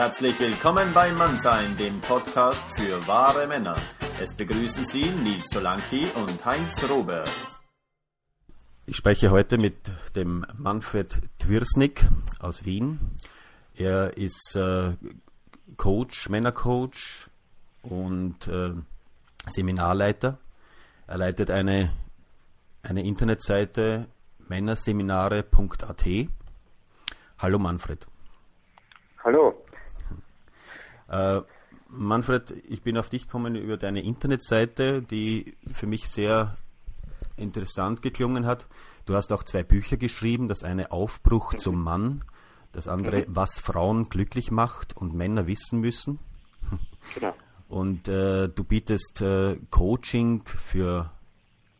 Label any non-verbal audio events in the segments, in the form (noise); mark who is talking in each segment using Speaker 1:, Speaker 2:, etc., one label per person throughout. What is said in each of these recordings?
Speaker 1: Herzlich willkommen bei Mannsein, dem Podcast für wahre Männer. Es begrüßen Sie Nils Solanki und Heinz Robert.
Speaker 2: Ich spreche heute mit dem Manfred Twirsnick aus Wien. Er ist äh, Coach, Männercoach und äh, Seminarleiter. Er leitet eine, eine Internetseite männerseminare.at. Hallo Manfred.
Speaker 3: Hallo.
Speaker 2: Äh, Manfred, ich bin auf dich gekommen über deine Internetseite, die für mich sehr interessant geklungen hat. Du hast auch zwei Bücher geschrieben, das eine Aufbruch mhm. zum Mann, das andere mhm. Was Frauen glücklich macht und Männer wissen müssen. Genau. Und äh, du bietest äh, Coaching für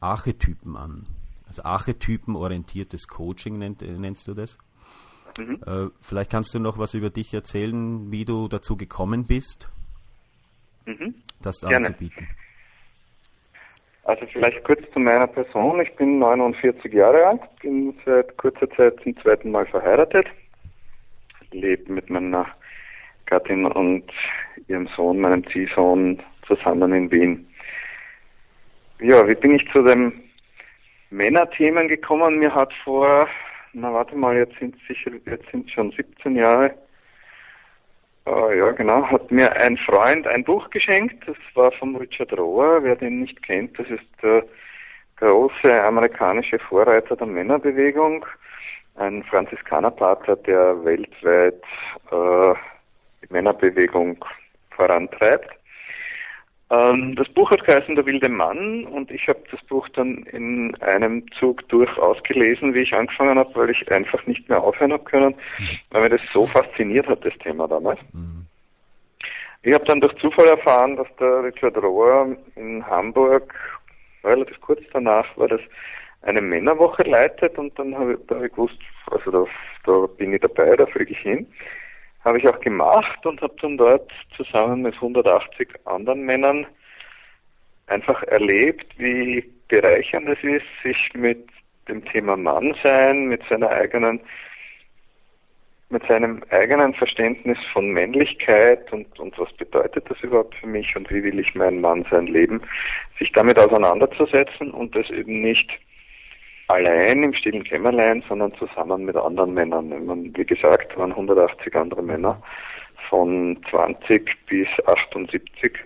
Speaker 2: Archetypen an. Also archetypenorientiertes Coaching nennt, nennst du das. Mhm. Äh, vielleicht kannst du noch was über dich erzählen, wie du dazu gekommen bist,
Speaker 3: mhm. das anzubieten. Also vielleicht kurz zu meiner Person. Ich bin 49 Jahre alt, bin seit kurzer Zeit zum zweiten Mal verheiratet, lebe mit meiner Gattin und ihrem Sohn, meinem Ziehsohn, zusammen in Wien. Ja, wie bin ich zu den Männerthemen gekommen? Mir hat vor na warte mal, jetzt sind sicher, jetzt sind schon 17 Jahre. Äh, ja, genau, hat mir ein Freund ein Buch geschenkt, das war von Richard Rohr, wer den nicht kennt, das ist der große amerikanische Vorreiter der Männerbewegung, ein Franziskanerpater, der weltweit äh, die Männerbewegung vorantreibt. Ähm, das Buch hat geheißen Der wilde Mann und ich habe das Buch dann in einem Zug durchaus gelesen, wie ich angefangen habe, weil ich einfach nicht mehr aufhören habe können, weil mir das so fasziniert hat, das Thema damals. Mhm. Ich habe dann durch Zufall erfahren, dass der Richard Rohr in Hamburg relativ kurz danach war das eine Männerwoche leitet und dann habe ich, hab ich gewusst, also da, da bin ich dabei, da fliege ich hin. Habe ich auch gemacht und habe dann dort zusammen mit 180 anderen Männern einfach erlebt, wie bereichernd es ist, sich mit dem Thema Mannsein, mit seiner eigenen mit seinem eigenen Verständnis von Männlichkeit und, und was bedeutet das überhaupt für mich und wie will ich mein Mannsein leben, sich damit auseinanderzusetzen und das eben nicht allein im stillen Kämmerlein, sondern zusammen mit anderen Männern. wie gesagt, waren 180 andere Männer von 20 bis 78.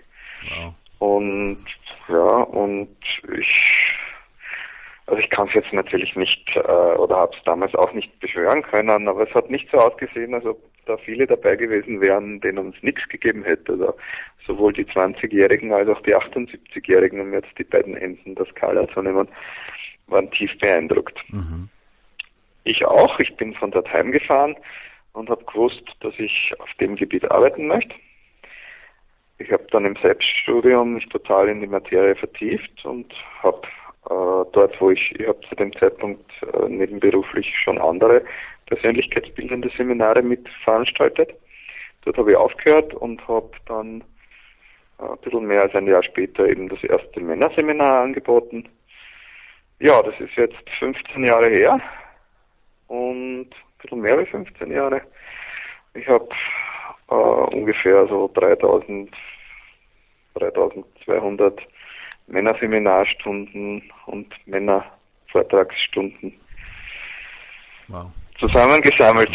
Speaker 3: Wow. Und ja, und ich also ich kann es jetzt natürlich nicht äh, oder habe es damals auch nicht beschwören können, aber es hat nicht so ausgesehen, als ob da viele dabei gewesen wären, denen es nichts gegeben hätte. Also sowohl die 20-Jährigen als auch die 78-Jährigen, um jetzt die beiden Enden der Skala zu nehmen, waren tief beeindruckt. Mhm. Ich auch. Ich bin von dort heimgefahren und habe gewusst, dass ich auf dem Gebiet arbeiten möchte. Ich habe dann im Selbststudium mich total in die Materie vertieft und habe äh, dort, wo ich, ich habe zu dem Zeitpunkt äh, nebenberuflich schon andere persönlichkeitsbildende Seminare mit veranstaltet. Dort habe ich aufgehört und habe dann äh, ein bisschen mehr als ein Jahr später eben das erste Männerseminar angeboten ja, das ist jetzt 15 Jahre her und ein bisschen mehr als 15 Jahre. Ich habe äh, ungefähr so 3000, 3200 Männerseminarstunden und Männervortragsstunden wow. zusammengesammelt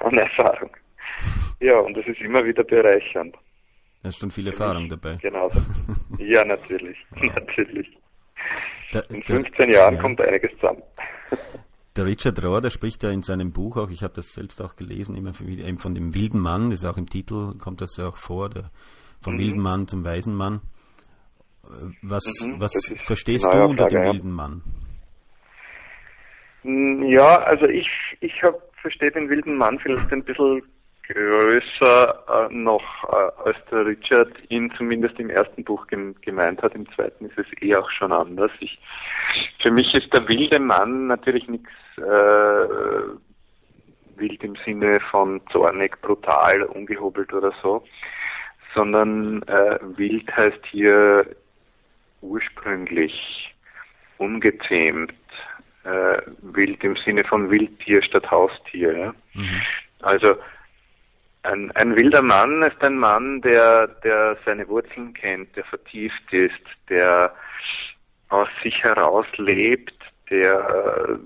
Speaker 3: an Erfahrung. Ja, und das ist immer wieder bereichernd.
Speaker 2: Da ist schon viel Erfahrung dabei.
Speaker 3: Genau. Ja, natürlich. (laughs) natürlich. Der, in 15 der, Jahren ja. kommt einiges zusammen.
Speaker 2: Der Richard Rohr, der spricht ja in seinem Buch auch, ich habe das selbst auch gelesen, immer eben von dem wilden Mann, das ist auch im Titel, kommt das ja auch vor, der, vom mhm. wilden Mann zum weisen Mann. Was, mhm, was verstehst du unter Frage, dem ja. wilden Mann?
Speaker 3: Mm, ja, also ich, ich verstehe den wilden Mann vielleicht ein bisschen größer äh, noch äh, als der Richard ihn zumindest im ersten Buch gem gemeint hat. Im zweiten ist es eh auch schon anders. Ich, für mich ist der wilde Mann natürlich nichts äh, wild im Sinne von zornig, brutal, ungehobelt oder so, sondern äh, wild heißt hier ursprünglich ungezähmt, äh, wild im Sinne von Wildtier statt Haustier. Ja? Mhm. Also ein, ein wilder Mann ist ein Mann, der, der seine Wurzeln kennt, der vertieft ist, der aus sich heraus lebt, der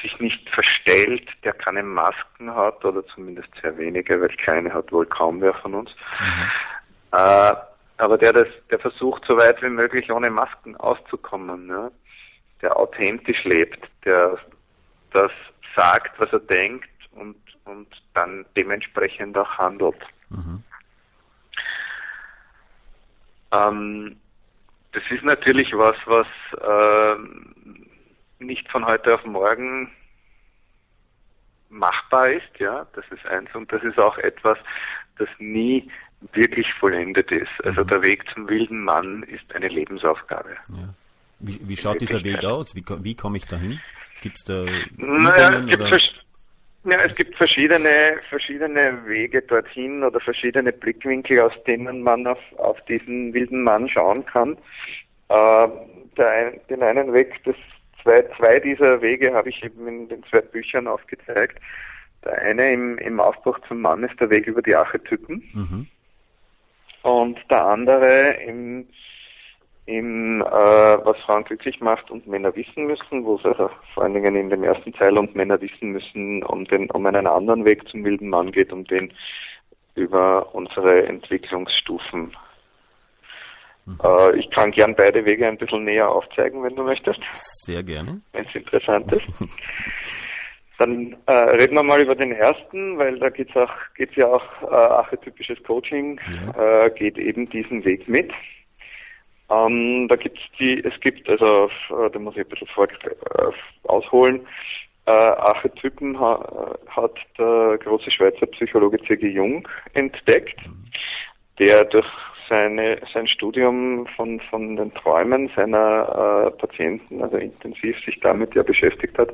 Speaker 3: sich nicht verstellt, der keine Masken hat oder zumindest sehr wenige, weil keine hat wohl kaum wer von uns. Mhm. Äh, aber der das, der versucht so weit wie möglich ohne Masken auszukommen, ja? der authentisch lebt, der das sagt, was er denkt und und dann dementsprechend auch handelt. Mhm. Ähm, das ist natürlich was, was äh, nicht von heute auf morgen machbar ist, ja, das ist eins und das ist auch etwas, das nie wirklich vollendet ist. Also mhm. der Weg zum wilden Mann ist eine Lebensaufgabe.
Speaker 2: Ja. Wie, wie schaut dieser Weg aus? Wie, wie komme ich dahin? Gibt's da
Speaker 3: naja, es gibt, ja, es gibt verschiedene, verschiedene Wege dorthin oder verschiedene Blickwinkel, aus denen man auf, auf diesen wilden Mann schauen kann. Äh, der, den einen Weg, das zwei, zwei dieser Wege habe ich eben in den zwei Büchern aufgezeigt. Der eine im, im Aufbruch zum Mann ist der Weg über die Archetypen. Mhm. Und der andere im in äh, was Frauen glücklich macht und Männer wissen müssen, wo es also vor allen Dingen in dem ersten Teil und Männer wissen müssen, um den, um einen anderen Weg zum wilden Mann geht, um den über unsere Entwicklungsstufen. Mhm. Äh, ich kann gern beide Wege ein bisschen näher aufzeigen, wenn du möchtest.
Speaker 2: Sehr gerne.
Speaker 3: Wenn es interessant ist. (laughs) Dann äh, reden wir mal über den ersten, weil da geht's auch geht's ja auch äh, archetypisches Coaching, ja. äh, geht eben diesen Weg mit. Ähm, da gibt's die, es gibt, also äh, da muss ich ein bisschen vor, äh, ausholen. Äh, Archetypen ha, hat der große Schweizer Psychologe C.G. Jung entdeckt, der durch seine, sein Studium von, von den Träumen seiner äh, Patienten, also intensiv sich damit ja beschäftigt hat,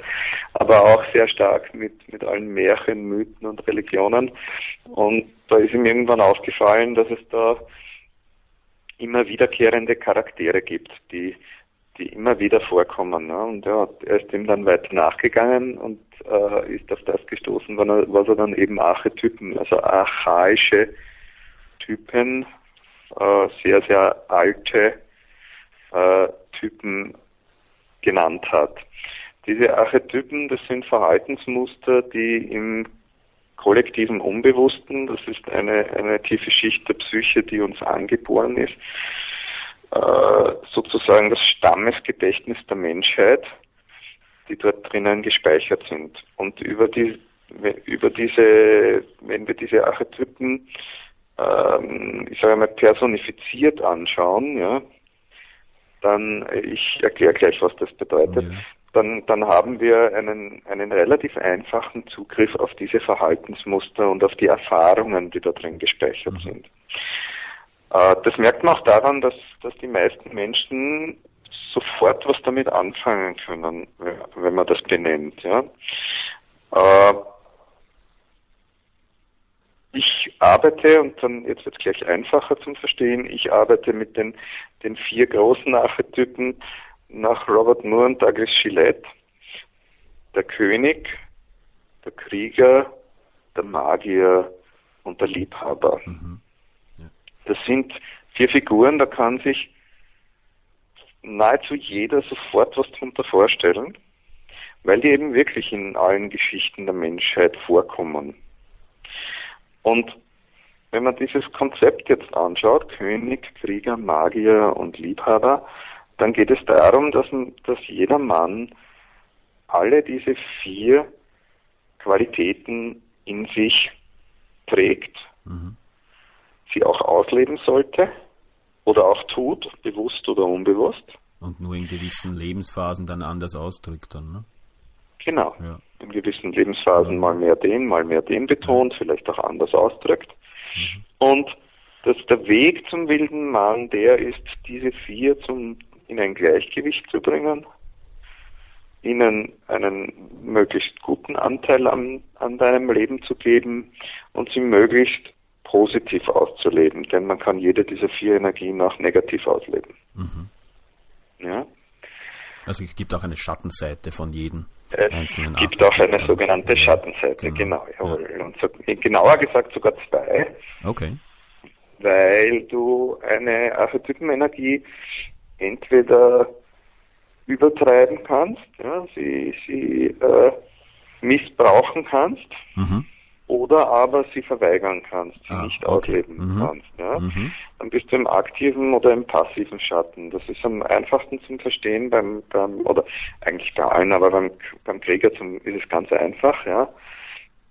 Speaker 3: aber auch sehr stark mit, mit allen Märchen, Mythen und Religionen. Und da ist ihm irgendwann aufgefallen, dass es da immer wiederkehrende Charaktere gibt, die, die immer wieder vorkommen. Ne? Und ja, er ist ihm dann weiter nachgegangen und äh, ist auf das gestoßen, was er dann eben Archetypen, also archaische Typen, äh, sehr, sehr alte äh, Typen genannt hat. Diese Archetypen, das sind Verhaltensmuster, die im kollektiven Unbewussten. Das ist eine, eine tiefe Schicht der Psyche, die uns angeboren ist. Äh, sozusagen das Stammesgedächtnis der Menschheit, die dort drinnen gespeichert sind. Und über die, über diese, wenn wir diese Archetypen, ähm, ich sage mal, personifiziert anschauen, ja, dann, ich erkläre gleich, was das bedeutet, ja dann, dann haben wir einen, einen relativ einfachen Zugriff auf diese Verhaltensmuster und auf die Erfahrungen, die da drin gespeichert mhm. sind. Äh, das merkt man auch daran, dass, dass die meisten Menschen sofort was damit anfangen können, wenn man das benennt. Ja. Äh, ich arbeite, und dann jetzt wird es gleich einfacher zum Verstehen, ich arbeite mit den, den vier großen Archetypen nach Robert Moore und Douglas Gillette der König, der Krieger, der Magier und der Liebhaber. Mhm. Ja. Das sind vier Figuren, da kann sich nahezu jeder sofort was darunter vorstellen, weil die eben wirklich in allen Geschichten der Menschheit vorkommen. Und wenn man dieses Konzept jetzt anschaut, König, Krieger, Magier und Liebhaber, dann geht es darum, dass, dass jeder Mann alle diese vier Qualitäten in sich trägt, mhm. sie auch ausleben sollte oder auch tut, bewusst oder unbewusst.
Speaker 2: Und nur in gewissen Lebensphasen dann anders ausdrückt dann, ne?
Speaker 3: Genau. Ja. In gewissen Lebensphasen ja. mal mehr den, mal mehr den betont, vielleicht auch anders ausdrückt. Mhm. Und dass der Weg zum wilden Mann, der ist, diese vier zum in ein Gleichgewicht zu bringen, ihnen einen möglichst guten Anteil an, an deinem Leben zu geben und sie möglichst positiv auszuleben, denn man kann jede dieser vier Energien auch negativ ausleben. Mhm.
Speaker 2: Ja. Also es gibt auch eine Schattenseite von jedem.
Speaker 3: es gibt auch eine sogenannte Schattenseite, genau. genau ja. Und so, genauer gesagt sogar zwei.
Speaker 2: Okay.
Speaker 3: Weil du eine Archetypenenergie entweder übertreiben kannst, ja, sie, sie äh, missbrauchen kannst, mhm oder aber sie verweigern kannst, sie ah, nicht okay. ausleben mhm. kannst. Ja? Mhm. Dann bist du im aktiven oder im passiven Schatten. Das ist am einfachsten zum Verstehen beim, beim oder eigentlich bei allen, aber beim, beim Krieger zum, ist es ganz einfach. Ja?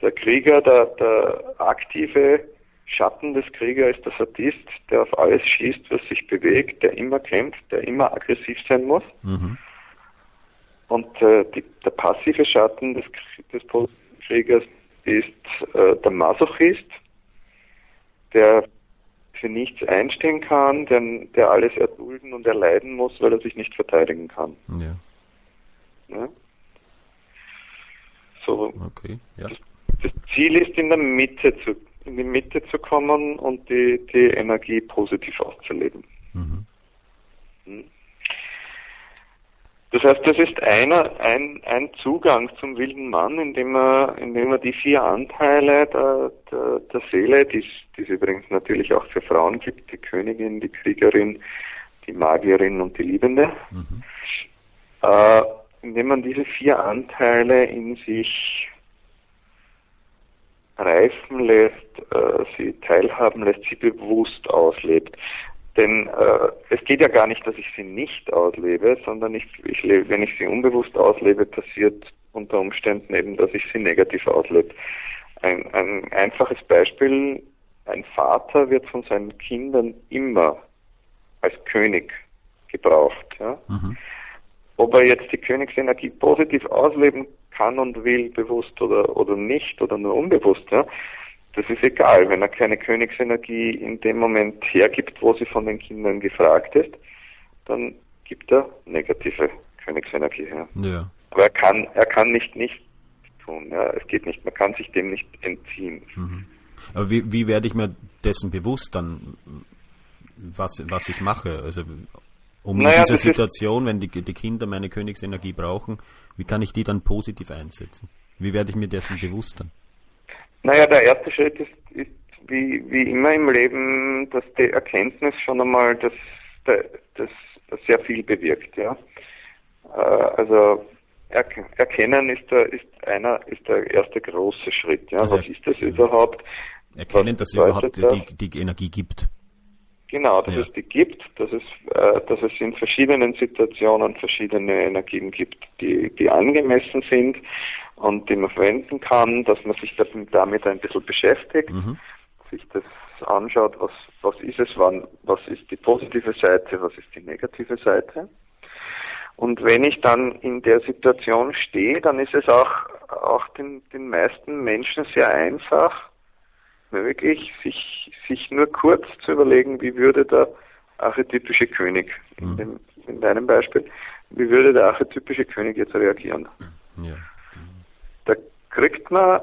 Speaker 3: Der Krieger, der, der aktive Schatten des Kriegers ist der Sadist, der auf alles schießt, was sich bewegt, der immer kämpft, der immer aggressiv sein muss. Mhm. Und äh, die, der passive Schatten des, des Kriegers ist äh, der Masochist, der für nichts einstehen kann, der, der alles erdulden und erleiden muss, weil er sich nicht verteidigen kann. Ja. ja? So. Okay. Ja. Das, das, Ziel ist in der Mitte zu in die Mitte zu kommen und die, die Energie positiv auszuleben. Mhm. Hm. Das heißt, das ist einer, ein, ein Zugang zum wilden Mann, indem er, indem er die vier Anteile der, der, der Seele, die es übrigens natürlich auch für Frauen gibt, die Königin, die Kriegerin, die Magierin und die Liebende, mhm. äh, indem man diese vier Anteile in sich reifen lässt, äh, sie teilhaben lässt, sie bewusst auslebt. Denn äh, es geht ja gar nicht, dass ich sie nicht auslebe, sondern ich, ich lebe, wenn ich sie unbewusst auslebe, passiert unter Umständen eben, dass ich sie negativ auslebe. Ein, ein einfaches Beispiel, ein Vater wird von seinen Kindern immer als König gebraucht. Ja? Mhm. Ob er jetzt die Königsenergie positiv ausleben kann und will, bewusst oder, oder nicht, oder nur unbewusst, ja, das ist egal, wenn er keine Königsenergie in dem Moment hergibt, wo sie von den Kindern gefragt ist, dann gibt er negative Königsenergie her. Ja. Aber er kann, er kann nicht nicht tun. Ja. Es geht nicht, man kann sich dem nicht entziehen.
Speaker 2: Mhm. Aber wie, wie werde ich mir dessen bewusst dann, was, was ich mache? Also um naja, in dieser Situation, wenn die, die Kinder meine Königsenergie brauchen, wie kann ich die dann positiv einsetzen? Wie werde ich mir dessen bewusst dann?
Speaker 3: Naja, der erste Schritt ist, ist wie, wie immer im Leben, dass die Erkenntnis schon einmal das, das, das sehr viel bewirkt, ja. Äh, also Erkennen ist der, ist einer, ist der erste große Schritt, ja. Also Was ist das überhaupt?
Speaker 2: Erkennen, dass es überhaupt die, die Energie gibt.
Speaker 3: Genau, dass ja. es die gibt, dass es, äh, dass es in verschiedenen Situationen verschiedene Energien gibt, die, die angemessen sind und die man verwenden kann, dass man sich damit ein bisschen beschäftigt, mhm. sich das anschaut, was, was ist es, wann, was ist die positive Seite, was ist die negative Seite. Und wenn ich dann in der Situation stehe, dann ist es auch, auch den, den meisten Menschen sehr einfach, wirklich sich, sich nur kurz zu überlegen, wie würde der archetypische König, in, mhm. dem, in deinem Beispiel, wie würde der archetypische König jetzt reagieren? Ja. Da kriegt man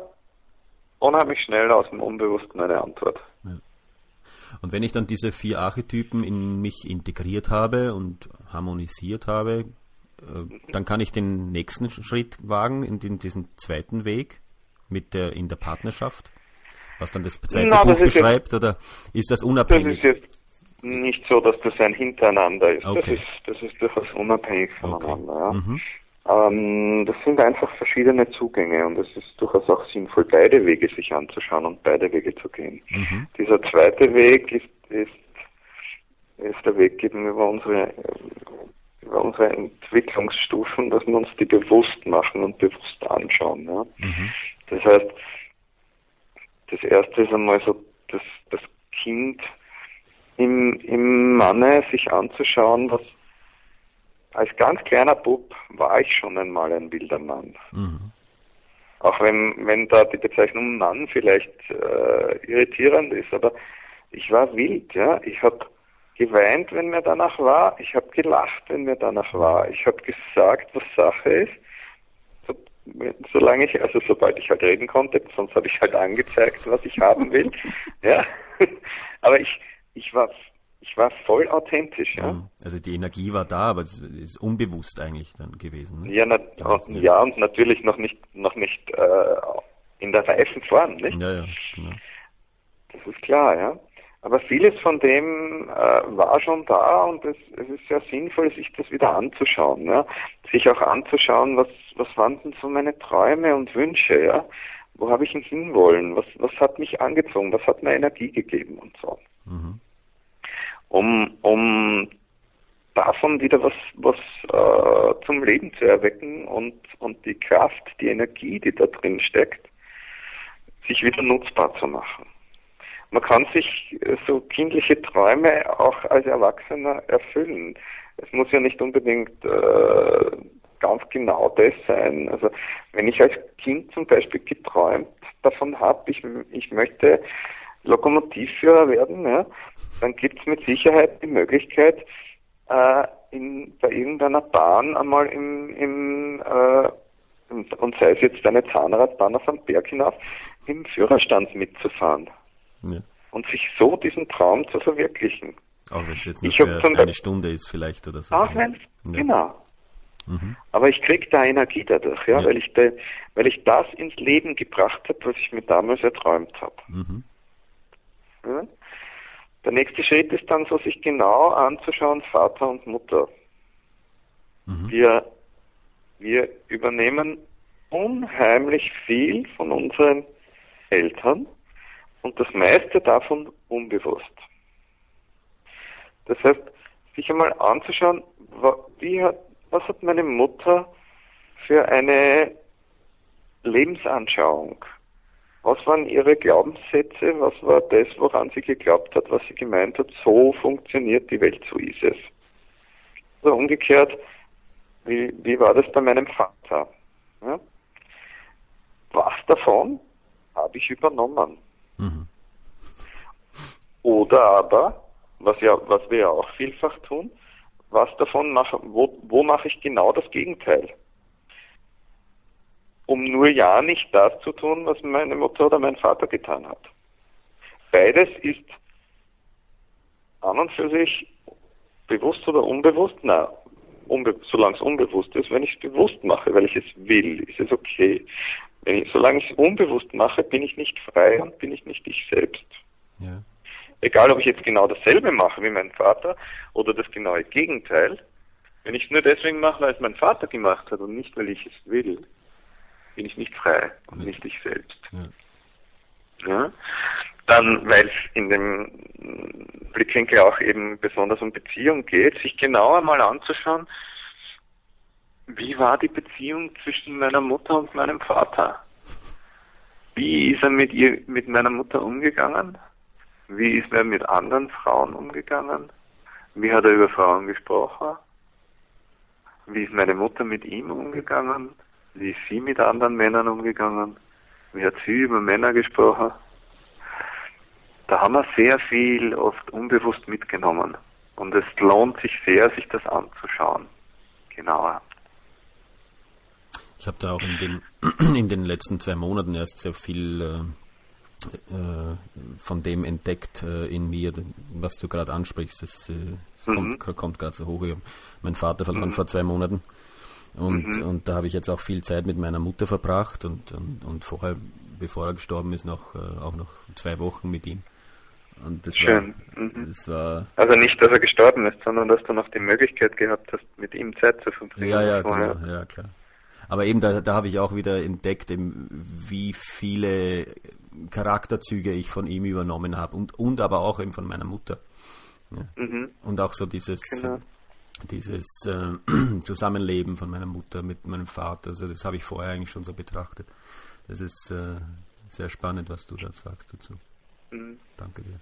Speaker 3: unheimlich schnell aus dem Unbewussten eine Antwort. Ja.
Speaker 2: Und wenn ich dann diese vier Archetypen in mich integriert habe und harmonisiert habe, äh, dann kann ich den nächsten Schritt wagen in, den, diesen zweiten Weg mit der in der Partnerschaft was dann das zweite Na, Buch das beschreibt, jetzt, oder ist das unabhängig?
Speaker 3: Das ist jetzt nicht so, dass das ein Hintereinander ist. Okay. Das ist, das ist durchaus unabhängig voneinander. Okay. Ja. Mhm. Ähm, das sind einfach verschiedene Zugänge und es ist durchaus auch sinnvoll, beide Wege sich anzuschauen und beide Wege zu gehen. Mhm. Dieser zweite Weg ist, ist, ist der Weg eben über unsere über unsere Entwicklungsstufen, dass wir uns die bewusst machen und bewusst anschauen. Ja. Mhm. Das heißt, das erste ist einmal so, dass das Kind im, im Manne sich anzuschauen, was als ganz kleiner Bub war ich schon einmal ein wilder Mann. Mhm. Auch wenn, wenn da die Bezeichnung Mann vielleicht äh, irritierend ist, aber ich war wild, ja. Ich habe geweint, wenn mir danach war. Ich habe gelacht, wenn mir danach war. Ich habe gesagt, was Sache ist solange ich, also sobald ich halt reden konnte, sonst habe ich halt angezeigt, was ich haben will. (laughs) ja. Aber ich, ich war, ich war voll authentisch, ja.
Speaker 2: Also die Energie war da, aber es ist unbewusst eigentlich dann gewesen.
Speaker 3: Ne? Ja, na, ja, und natürlich noch nicht, noch nicht äh, in der reifen Form, nicht?
Speaker 2: Ja, ja, genau.
Speaker 3: Das ist klar, ja. Aber vieles von dem äh, war schon da und es, es ist sehr sinnvoll, sich das wieder anzuschauen, ja. Sich auch anzuschauen, was, was waren denn so meine Träume und Wünsche, ja. Wo habe ich denn hinwollen? Was, was hat mich angezogen? Was hat mir Energie gegeben und so. Mhm um, um davon wieder was, was äh, zum Leben zu erwecken und, und die Kraft, die Energie, die da drin steckt, sich wieder nutzbar zu machen. Man kann sich so kindliche Träume auch als Erwachsener erfüllen. Es muss ja nicht unbedingt äh, ganz genau das sein. Also wenn ich als Kind zum Beispiel geträumt davon habe, ich, ich möchte Lokomotivführer werden, ja, dann gibt es mit Sicherheit die Möglichkeit, äh, in, bei irgendeiner Bahn einmal im, im äh, und sei es jetzt eine Zahnradbahn auf einem Berg hinauf, im Führerstand mitzufahren. Ja. Und sich so diesen Traum zu verwirklichen.
Speaker 2: Auch wenn es jetzt nur für eine Stunde ist vielleicht oder so.
Speaker 3: Auch wenn ja. genau. Mhm. Aber ich kriege da Energie dadurch, ja, ja. Weil, ich de, weil ich das ins Leben gebracht habe, was ich mir damals erträumt habe. Mhm. Ja? Der nächste Schritt ist dann so, sich genau anzuschauen, Vater und Mutter. Mhm. Wir, wir übernehmen unheimlich viel von unseren Eltern und das meiste davon unbewusst. Das heißt, sich einmal anzuschauen, hat, was hat meine Mutter für eine Lebensanschauung? Was waren Ihre Glaubenssätze? Was war das, woran sie geglaubt hat, was sie gemeint hat? So funktioniert die Welt, so ist es. Oder umgekehrt, wie, wie war das bei meinem Vater? Ja? Was davon habe ich übernommen? Mhm. Oder aber, was, ja, was wir ja auch vielfach tun, was davon mache, wo, wo mache ich genau das Gegenteil? um nur ja nicht das zu tun, was meine Mutter oder mein Vater getan hat. Beides ist an und für sich bewusst oder unbewusst, na, unbe solange es unbewusst ist, wenn ich es bewusst mache, weil ich es will, ist es okay. Ich, solange ich es unbewusst mache, bin ich nicht frei und bin ich nicht ich selbst. Ja. Egal, ob ich jetzt genau dasselbe mache wie mein Vater oder das genaue Gegenteil. Wenn ich es nur deswegen mache, weil es mein Vater gemacht hat und nicht, weil ich es will, bin ich nicht frei und ja. nicht ich selbst. Ja. ja? Dann, weil es in dem Blickwinkel auch eben besonders um Beziehung geht, sich genauer mal anzuschauen, wie war die Beziehung zwischen meiner Mutter und meinem Vater? Wie ist er mit ihr, mit meiner Mutter umgegangen? Wie ist er mit anderen Frauen umgegangen? Wie hat er über Frauen gesprochen? Wie ist meine Mutter mit ihm umgegangen? Wie ist sie mit anderen Männern umgegangen? Wie hat sie über Männer gesprochen? Da haben wir sehr viel oft unbewusst mitgenommen. Und es lohnt sich sehr, sich das anzuschauen. Genauer.
Speaker 2: Ich habe da auch in den, (clears throat) in den letzten zwei Monaten erst sehr viel äh, äh, von dem entdeckt äh, in mir, was du gerade ansprichst. Das, äh, das mhm. kommt, kommt gerade so hoch. Mein Vater verloren mhm. vor zwei Monaten. Und, mhm. und da habe ich jetzt auch viel Zeit mit meiner Mutter verbracht und, und, und vorher, bevor er gestorben ist, noch, äh, auch noch zwei Wochen mit ihm.
Speaker 3: Und das Schön. War, mhm. das war also nicht, dass er gestorben ist, sondern dass du noch die Möglichkeit gehabt hast, mit ihm Zeit zu verbringen.
Speaker 2: Ja, ja, genau, ja, klar. Aber eben da, da habe ich auch wieder entdeckt, wie viele Charakterzüge ich von ihm übernommen habe und, und aber auch eben von meiner Mutter. Ja. Mhm. Und auch so dieses, genau dieses äh, (clears throat) Zusammenleben von meiner Mutter mit meinem Vater. Also das habe ich vorher eigentlich schon so betrachtet. Das ist äh, sehr spannend, was du da sagst dazu. Mhm. Danke dir.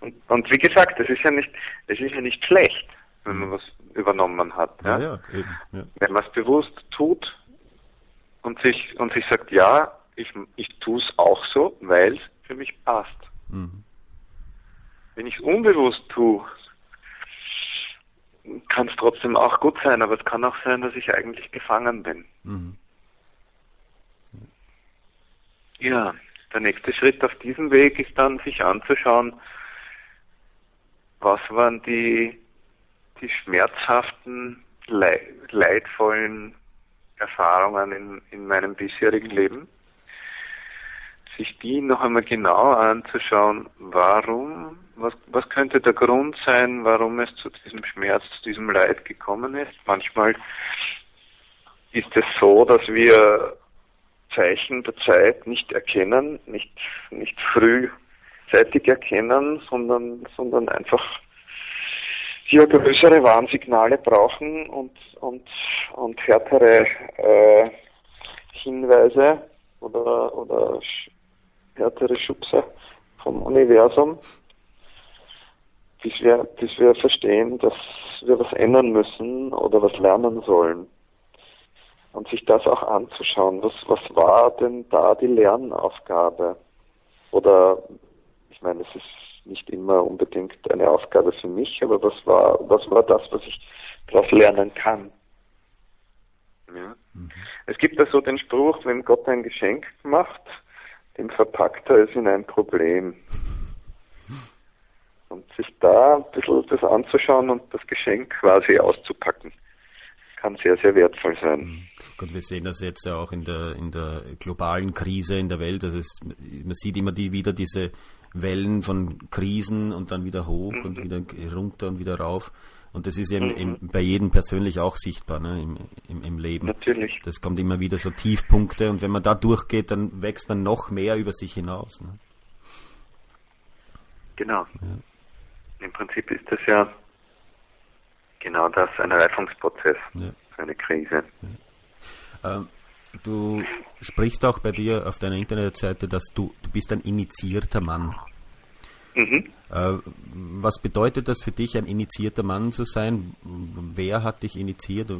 Speaker 3: Und, und, wie gesagt, das ist ja nicht, es ist ja nicht schlecht, wenn man was übernommen hat. Ja, ja, ja eben. Ja. Wenn man es bewusst tut und sich und sich sagt, ja, ich, ich tue es auch so, weil es für mich passt. Mhm. Wenn ich es unbewusst tue, kann es trotzdem auch gut sein, aber es kann auch sein, dass ich eigentlich gefangen bin. Mhm. Ja, der nächste Schritt auf diesem Weg ist dann, sich anzuschauen, was waren die, die schmerzhaften, leidvollen Erfahrungen in, in meinem bisherigen Leben? Sich die noch einmal genau anzuschauen, warum, was, was könnte der Grund sein, warum es zu diesem Schmerz, zu diesem Leid gekommen ist. Manchmal ist es so, dass wir Zeichen der Zeit nicht erkennen, nicht, nicht frühzeitig erkennen, sondern, sondern einfach hier größere Warnsignale brauchen und, und, und härtere äh, Hinweise oder, oder härtere Schubse vom Universum, bis wir, bis wir verstehen, dass wir was ändern müssen oder was lernen sollen und sich das auch anzuschauen. Was, was war denn da die Lernaufgabe? Oder, ich meine, es ist nicht immer unbedingt eine Aufgabe für mich, aber was war, was war das, was ich daraus lernen kann? Ja. Mhm. Es gibt da so den Spruch, wenn Gott ein Geschenk macht, dem verpackt er es in ein Problem. Und sich da ein bisschen das anzuschauen und das Geschenk quasi auszupacken kann sehr, sehr wertvoll sein. Mhm.
Speaker 2: Gut, wir sehen das jetzt ja auch in der, in der globalen Krise in der Welt. Also es, man sieht immer die, wieder diese Wellen von Krisen und dann wieder hoch mhm. und wieder runter und wieder rauf. Und das ist eben, mhm. eben bei jedem persönlich auch sichtbar ne, im, im, im, Leben.
Speaker 3: Natürlich.
Speaker 2: Das kommt immer wieder so Tiefpunkte und wenn man da durchgeht, dann wächst man noch mehr über sich hinaus. Ne?
Speaker 3: Genau. Ja. Im Prinzip ist das ja genau das, ein Reifungsprozess, ja. eine Krise.
Speaker 2: Ja. Ähm, du sprichst auch bei dir auf deiner Internetseite, dass du, du bist ein initiierter Mann. Mhm. Äh, was bedeutet das für dich, ein initiierter Mann zu sein? Wer hat dich initiiert?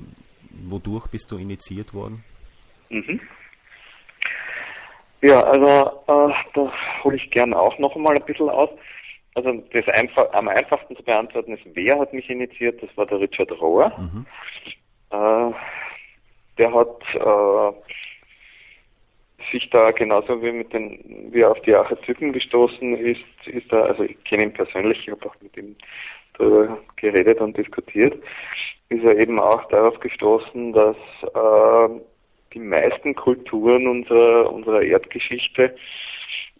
Speaker 2: Wodurch bist du initiiert worden? Mhm.
Speaker 3: Ja, also äh, da hole ich gerne auch noch mal ein bisschen aus. Also das einfach, am einfachsten zu beantworten ist, wer hat mich initiiert? Das war der Richard Rohr. Mhm. Äh, der hat äh, sich da genauso wie mit den, wie er auf die Archetypen gestoßen ist, ist er, also ich kenne ihn persönlich, ich habe auch mit ihm darüber geredet und diskutiert, ist er eben auch darauf gestoßen, dass äh, die meisten Kulturen unserer, unserer Erdgeschichte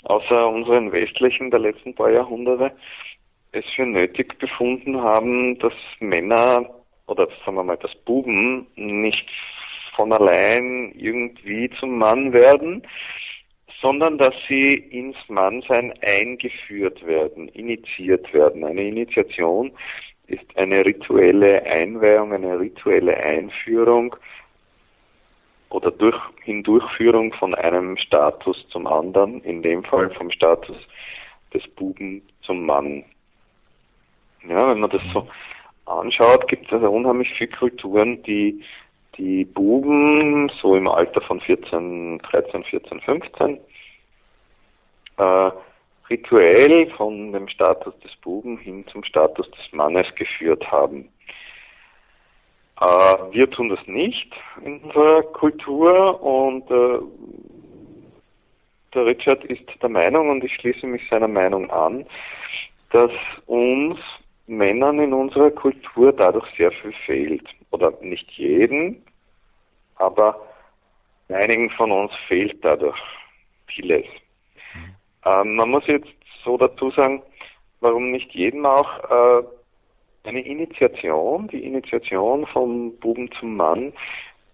Speaker 3: außer unseren westlichen der letzten paar Jahrhunderte es für nötig befunden haben, dass Männer oder sagen wir mal, dass Buben nicht von allein irgendwie zum Mann werden, sondern dass sie ins Mannsein eingeführt werden, initiiert werden. Eine Initiation ist eine rituelle Einweihung, eine rituelle Einführung oder durch Hindurchführung von einem Status zum anderen, in dem Fall vom Status des Buben zum Mann. Ja, wenn man das so anschaut, gibt es also unheimlich viele Kulturen, die die Buben so im Alter von 14, 13, 14, 15 äh, rituell von dem Status des Buben hin zum Status des Mannes geführt haben. Äh, wir tun das nicht in unserer Kultur und äh, der Richard ist der Meinung und ich schließe mich seiner Meinung an, dass uns Männern in unserer Kultur dadurch sehr viel fehlt. Oder nicht jeden, aber einigen von uns fehlt dadurch vieles. Mhm. Ähm, man muss jetzt so dazu sagen, warum nicht jedem auch äh, eine Initiation, die Initiation vom Buben zum Mann,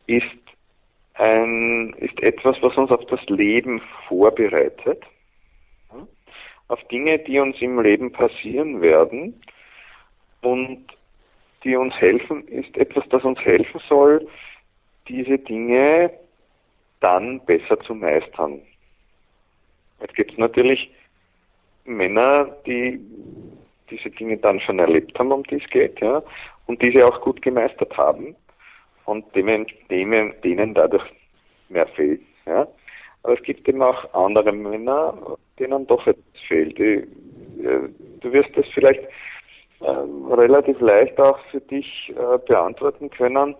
Speaker 3: ist ein, ist etwas, was uns auf das Leben vorbereitet, auf Dinge, die uns im Leben passieren werden und die uns helfen, ist etwas, das uns helfen soll, diese Dinge dann besser zu meistern. Jetzt gibt es natürlich Männer, die diese Dinge dann schon erlebt haben, um die es geht, ja, und diese auch gut gemeistert haben und denen, denen, denen dadurch mehr fehlt, ja. Aber es gibt eben auch andere Männer, denen doch etwas fehlt. Äh, du wirst das vielleicht äh, relativ leicht auch für dich äh, beantworten können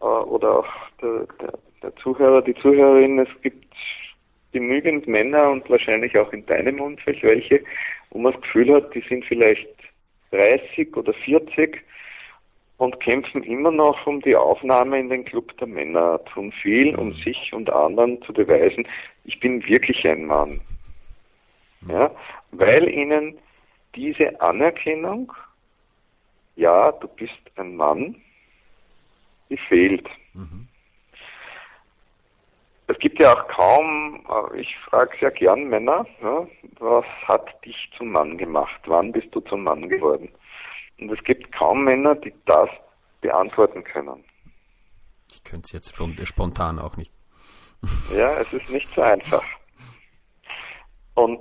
Speaker 3: äh, oder auch der, der, der Zuhörer, die Zuhörerin. Es gibt genügend Männer und wahrscheinlich auch in deinem Umfeld welche, wo man das Gefühl hat, die sind vielleicht 30 oder 40 und kämpfen immer noch um die Aufnahme in den Club der Männer, tun viel, um mhm. sich und anderen zu beweisen, ich bin wirklich ein Mann. Ja, weil ihnen diese Anerkennung, ja, du bist ein Mann, die fehlt. Mhm. Es gibt ja auch kaum, äh, ich frage sehr gern Männer, ja, was hat dich zum Mann gemacht? Wann bist du zum Mann geworden? Und es gibt kaum Männer, die das beantworten können.
Speaker 2: Ich könnte es jetzt schon spontan auch nicht.
Speaker 3: Ja, es ist nicht so einfach. Und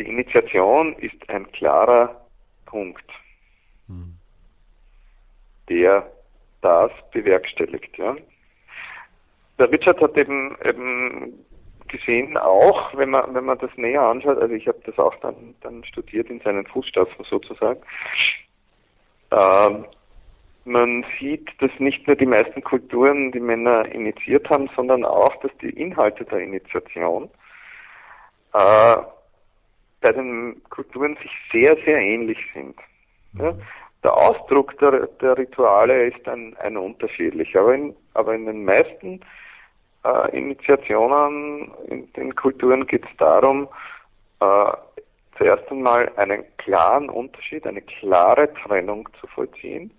Speaker 3: die Initiation ist ein klarer Punkt, hm. der das bewerkstelligt. Ja. Der Richard hat eben, eben gesehen, auch wenn man, wenn man das näher anschaut, also ich habe das auch dann, dann studiert in seinen Fußstapfen sozusagen, ähm, man sieht, dass nicht nur die meisten Kulturen die Männer initiiert haben, sondern auch, dass die Inhalte der Initiation äh, bei den Kulturen sich sehr, sehr ähnlich sind. Ja? Mhm. Der Ausdruck der, der Rituale ist ein, ein unterschiedlich, aber in, aber in den meisten äh, Initiationen in den Kulturen geht es darum, äh, zuerst einmal einen klaren Unterschied, eine klare Trennung zu vollziehen.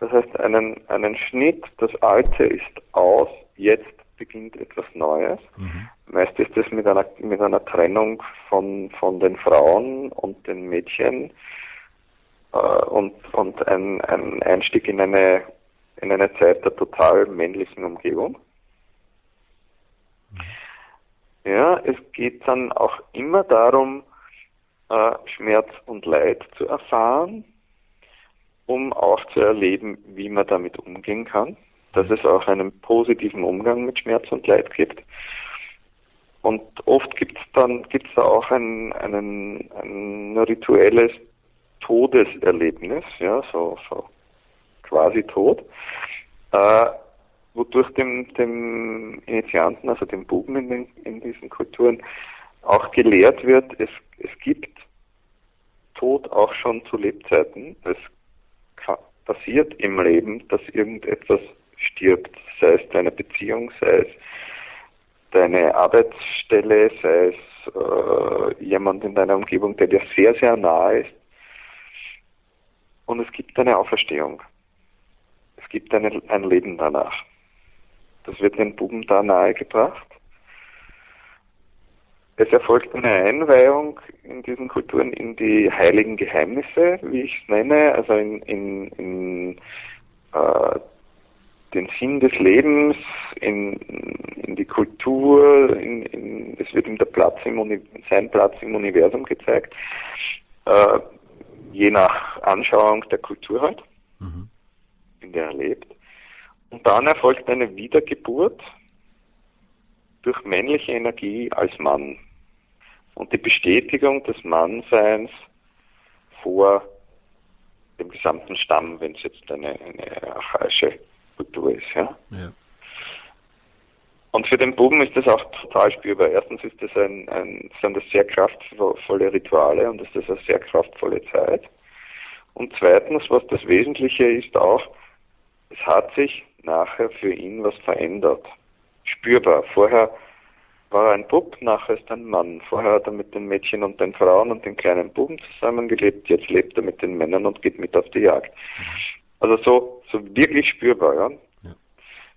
Speaker 3: Das heißt, einen, einen Schnitt, das Alte ist aus, jetzt beginnt etwas Neues. Mhm. Meist ist es mit einer, mit einer Trennung von, von den Frauen und den Mädchen äh, und, und ein, ein Einstieg in eine, in eine Zeit der total männlichen Umgebung. Mhm. Ja, es geht dann auch immer darum, äh, Schmerz und Leid zu erfahren, um auch zu erleben, wie man damit umgehen kann dass es auch einen positiven Umgang mit Schmerz und Leid gibt. Und oft gibt es dann gibt's da auch ein, einen, ein rituelles Todeserlebnis, ja, so, so quasi tot, äh, wodurch dem, dem Initianten, also dem Buben in, den, in diesen Kulturen, auch gelehrt wird, es, es gibt Tod auch schon zu Lebzeiten. Es passiert im Leben, dass irgendetwas stirbt, sei es deine Beziehung, sei es deine Arbeitsstelle, sei es äh, jemand in deiner Umgebung, der dir sehr, sehr nahe ist. Und es gibt eine Auferstehung. Es gibt eine, ein Leben danach. Das wird den Buben da nahegebracht. Es erfolgt eine Einweihung in diesen Kulturen in die heiligen Geheimnisse, wie ich es nenne, also in, in, in äh, den Sinn des Lebens, in, in die Kultur, in, in, es wird ihm der Platz im sein Platz im Universum gezeigt, äh, je nach Anschauung der Kultur halt, mhm. in der er lebt. Und dann erfolgt eine Wiedergeburt durch männliche Energie als Mann und die Bestätigung des Mannseins vor dem gesamten Stamm, wenn es jetzt eine, eine archaische Kultur ist. Ja? ja. Und für den Buben ist das auch total spürbar. Erstens ist das ein, ein, sind das sehr kraftvolle Rituale und ist das eine sehr kraftvolle Zeit. Und zweitens, was das Wesentliche ist auch, es hat sich nachher für ihn was verändert. Spürbar. Vorher war er ein Bub, nachher ist er ein Mann. Vorher hat er mit den Mädchen und den Frauen und den kleinen Buben zusammengelebt, jetzt lebt er mit den Männern und geht mit auf die Jagd. Also so, so wirklich spürbar, ja. ja.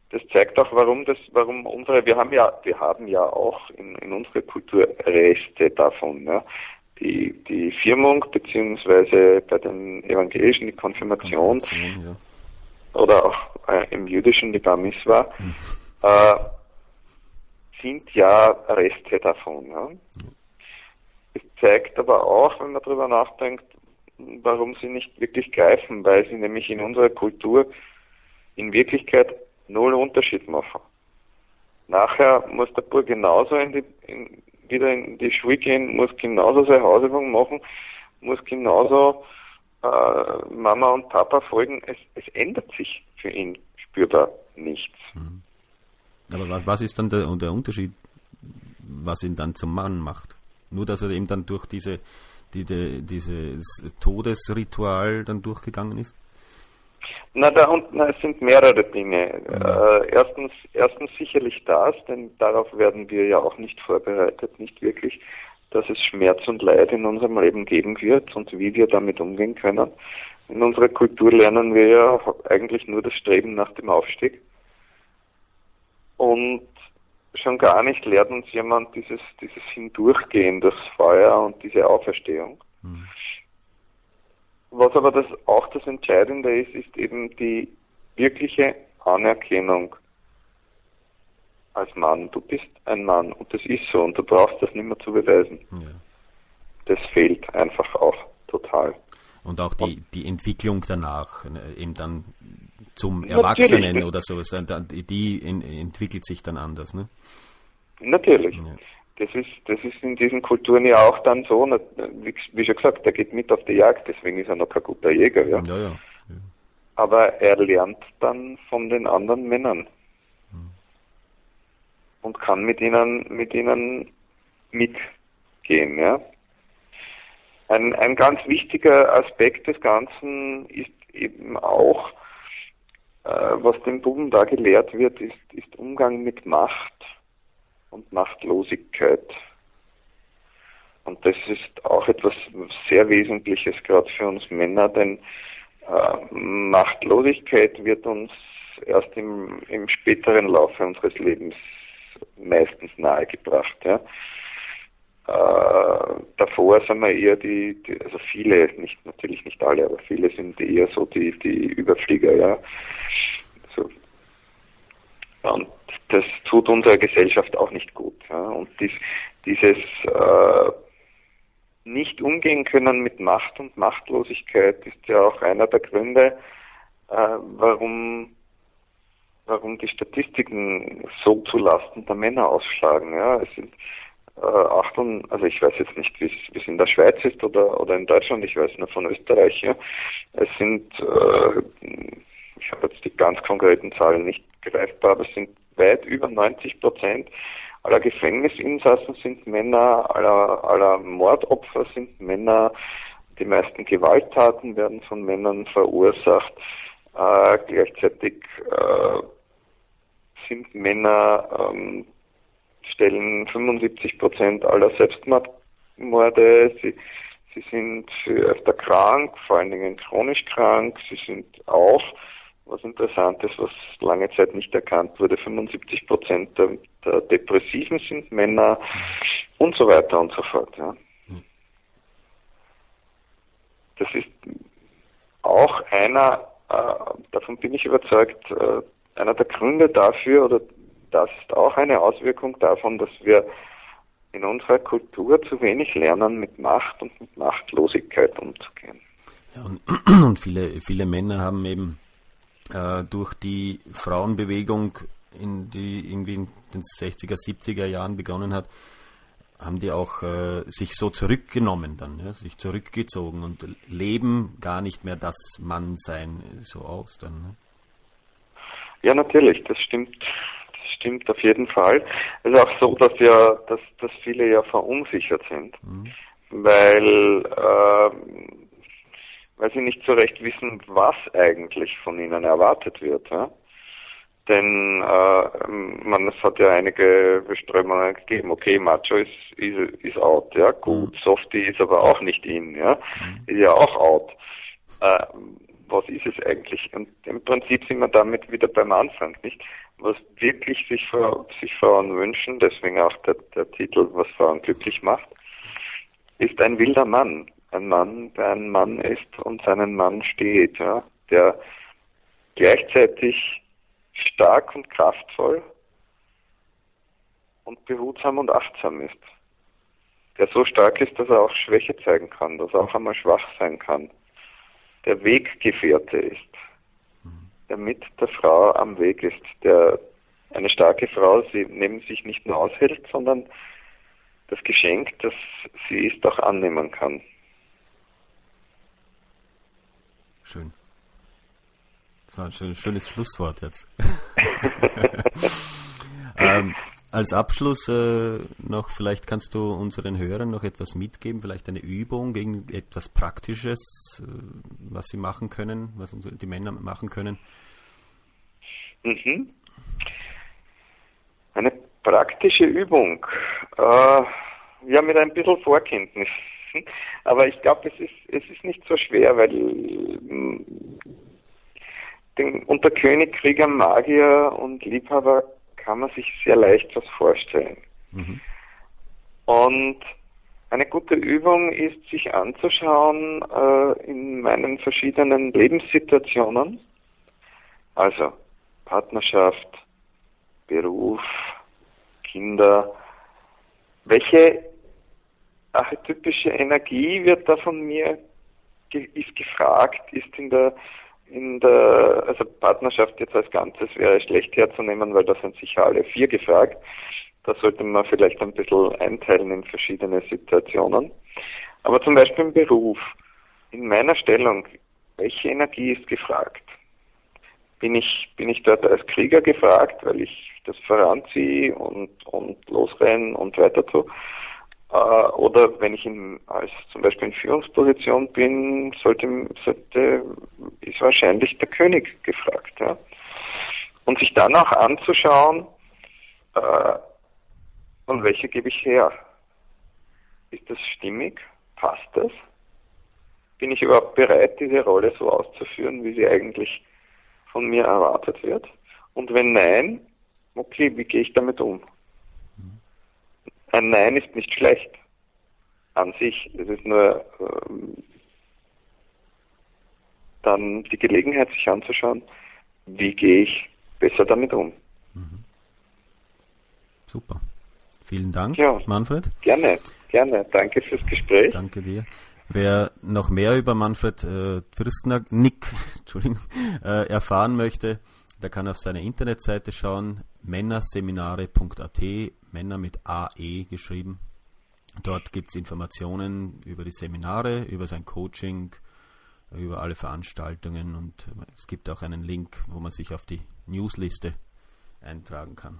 Speaker 3: Das zeigt auch, warum das, warum unsere, wir haben ja, wir haben ja auch in, in unserer Kultur Reste davon, ja. Die, die Firmung, beziehungsweise bei den Evangelischen die Konfirmation, Konfirmation ja. oder auch äh, im Jüdischen die Bar Mitzvah, mhm. äh, sind ja Reste davon, ja. Es zeigt aber auch, wenn man darüber nachdenkt, warum sie nicht wirklich greifen, weil sie nämlich in unserer Kultur in Wirklichkeit null Unterschied machen. Nachher muss der Bub genauso in die, in, wieder in die Schule gehen, muss genauso seine Hausübung machen, muss genauso äh, Mama und Papa folgen. Es, es ändert sich für ihn spürbar nichts. Mhm.
Speaker 2: Aber was, was ist dann der, der Unterschied, was ihn dann zum Mann macht? Nur, dass er eben dann durch diese, die, die, dieses Todesritual dann durchgegangen ist?
Speaker 3: Na, da unten es sind mehrere Dinge. Ja. Äh, erstens, erstens sicherlich das, denn darauf werden wir ja auch nicht vorbereitet, nicht wirklich, dass es Schmerz und Leid in unserem Leben geben wird und wie wir damit umgehen können. In unserer Kultur lernen wir ja eigentlich nur das Streben nach dem Aufstieg. Und schon gar nicht lehrt uns jemand dieses, dieses Hindurchgehen, das Feuer und diese Auferstehung. Mhm. Was aber das auch das Entscheidende ist, ist eben die wirkliche Anerkennung als Mann. Du bist ein Mann und das ist so und du brauchst das nicht mehr zu beweisen. Ja. Das fehlt einfach auch total.
Speaker 2: Und auch die, die Entwicklung danach, ne, eben dann zum Erwachsenen oder so, die entwickelt sich dann anders, ne?
Speaker 3: Natürlich. Ja. Das ist, das ist in diesen Kulturen ja auch dann so, wie, wie schon gesagt, er geht mit auf die Jagd, deswegen ist er noch kein guter Jäger, ja. ja, ja. Aber er lernt dann von den anderen Männern hm. und kann mit ihnen, mit ihnen mitgehen, ja. Ein, ein ganz wichtiger Aspekt des Ganzen ist eben auch, äh, was dem Buben da gelehrt wird, ist, ist Umgang mit Macht und Machtlosigkeit. Und das ist auch etwas sehr Wesentliches gerade für uns Männer, denn äh, Machtlosigkeit wird uns erst im, im späteren Laufe unseres Lebens meistens nahegebracht. Ja. Äh, davor sind wir eher die, die, also viele, nicht natürlich nicht alle, aber viele sind eher so die, die Überflieger, ja. So. Und das tut unserer Gesellschaft auch nicht gut. Ja. Und dies, dieses äh, nicht umgehen können mit Macht und Machtlosigkeit ist ja auch einer der Gründe, äh, warum warum die Statistiken so zulasten der Männer ausschlagen. Ja, es sind äh, Achtung, also ich weiß jetzt nicht, wie es in der Schweiz ist oder, oder in Deutschland, ich weiß nur von Österreich. Ja. Es sind, äh, ich habe jetzt die ganz konkreten Zahlen nicht greifbar, aber es sind weit über 90 Prozent aller Gefängnisinsassen sind Männer, aller, aller Mordopfer sind Männer, die meisten Gewalttaten werden von Männern verursacht. Äh, gleichzeitig äh, sind Männer ähm, stellen 75 Prozent aller Selbstmorde. Sie, sie sind öfter krank, vor allen Dingen chronisch krank. Sie sind auch, was interessant ist, was lange Zeit nicht erkannt wurde, 75 Prozent der, der, Depressiven sind Männer und so weiter und so fort. Ja. Das ist auch einer, äh, davon bin ich überzeugt, äh, einer der Gründe dafür oder das ist auch eine Auswirkung davon, dass wir in unserer Kultur zu wenig lernen, mit Macht und mit Machtlosigkeit umzugehen.
Speaker 2: Ja, und, (clears throat) und viele, viele Männer haben eben äh, durch die Frauenbewegung, in die irgendwie in den 60er, 70er Jahren begonnen hat, haben die auch äh, sich so zurückgenommen dann, ja, sich zurückgezogen und leben gar nicht mehr das Mannsein so aus dann. Ne?
Speaker 3: Ja, natürlich, das stimmt stimmt auf jeden Fall. Es ist auch so, dass ja, dass, dass viele ja verunsichert sind, mhm. weil, äh, weil sie nicht so recht wissen, was eigentlich von ihnen erwartet wird. Ja? Denn äh, man, es hat ja einige Beströmungen gegeben, okay, Macho ist, ist, ist out, ja, gut, mhm. Softie ist aber auch nicht in, ja, mhm. ist ja auch out. Äh, was ist es eigentlich? Und im Prinzip sind wir damit wieder beim Anfang, nicht? was wirklich sich, sich Frauen wünschen, deswegen auch der, der Titel, was Frauen glücklich macht, ist ein wilder Mann. Ein Mann, der ein Mann ist und seinen Mann steht, ja, der gleichzeitig stark und kraftvoll und behutsam und achtsam ist. Der so stark ist, dass er auch Schwäche zeigen kann, dass er auch einmal schwach sein kann. Der Weggefährte ist der mit der Frau am Weg ist, der eine starke Frau sie neben sich nicht nur aushält, sondern das Geschenk, das sie ist, auch annehmen kann.
Speaker 2: Schön. Das war ein schönes, schönes Schlusswort jetzt. (laughs) (laughs) ähm, als Abschluss äh, noch, vielleicht kannst du unseren Hörern noch etwas mitgeben, vielleicht eine Übung gegen etwas Praktisches, äh, was sie machen können, was unsere, die Männer machen können.
Speaker 3: Mhm. Eine praktische Übung. Äh, ja, mit ein bisschen Vorkenntnis. Aber ich glaube, es ist, es ist nicht so schwer, weil mm, den, unter König, Krieger, Magier und Liebhaber kann man sich sehr leicht was vorstellen. Mhm. Und eine gute Übung ist, sich anzuschauen äh, in meinen verschiedenen Lebenssituationen, also Partnerschaft, Beruf, Kinder, welche archetypische Energie wird da von mir ist gefragt, ist in der in der also Partnerschaft jetzt als Ganzes wäre schlecht herzunehmen, weil da sind sicher alle vier gefragt. Da sollte man vielleicht ein bisschen einteilen in verschiedene Situationen. Aber zum Beispiel im Beruf, in meiner Stellung, welche Energie ist gefragt? Bin ich, bin ich dort als Krieger gefragt, weil ich das voranziehe und, und losrenne und weiter tue? Äh, oder wenn ich in, als zum Beispiel in Führungsposition bin, sollte, sollte ist wahrscheinlich der König gefragt. Ja? Und sich dann auch anzuschauen, äh, und welche gebe ich her? Ist das stimmig? Passt das? Bin ich überhaupt bereit, diese Rolle so auszuführen, wie sie eigentlich von mir erwartet wird? Und wenn nein, okay, wie gehe ich damit um? Ein Nein ist nicht schlecht an sich. Es ist nur ähm, dann die Gelegenheit, sich anzuschauen, wie gehe ich besser damit um. Mhm.
Speaker 2: Super. Vielen Dank, ja, Manfred.
Speaker 3: Gerne, gerne. Danke fürs Gespräch.
Speaker 2: Danke dir. Wer noch mehr über Manfred äh, Fürstner, Nick, (laughs) Entschuldigung, äh, erfahren möchte, der kann auf seine Internetseite schauen, männerseminare.at, Männer mit AE geschrieben. Dort gibt es Informationen über die Seminare, über sein Coaching, über alle Veranstaltungen und es gibt auch einen Link, wo man sich auf die Newsliste eintragen kann.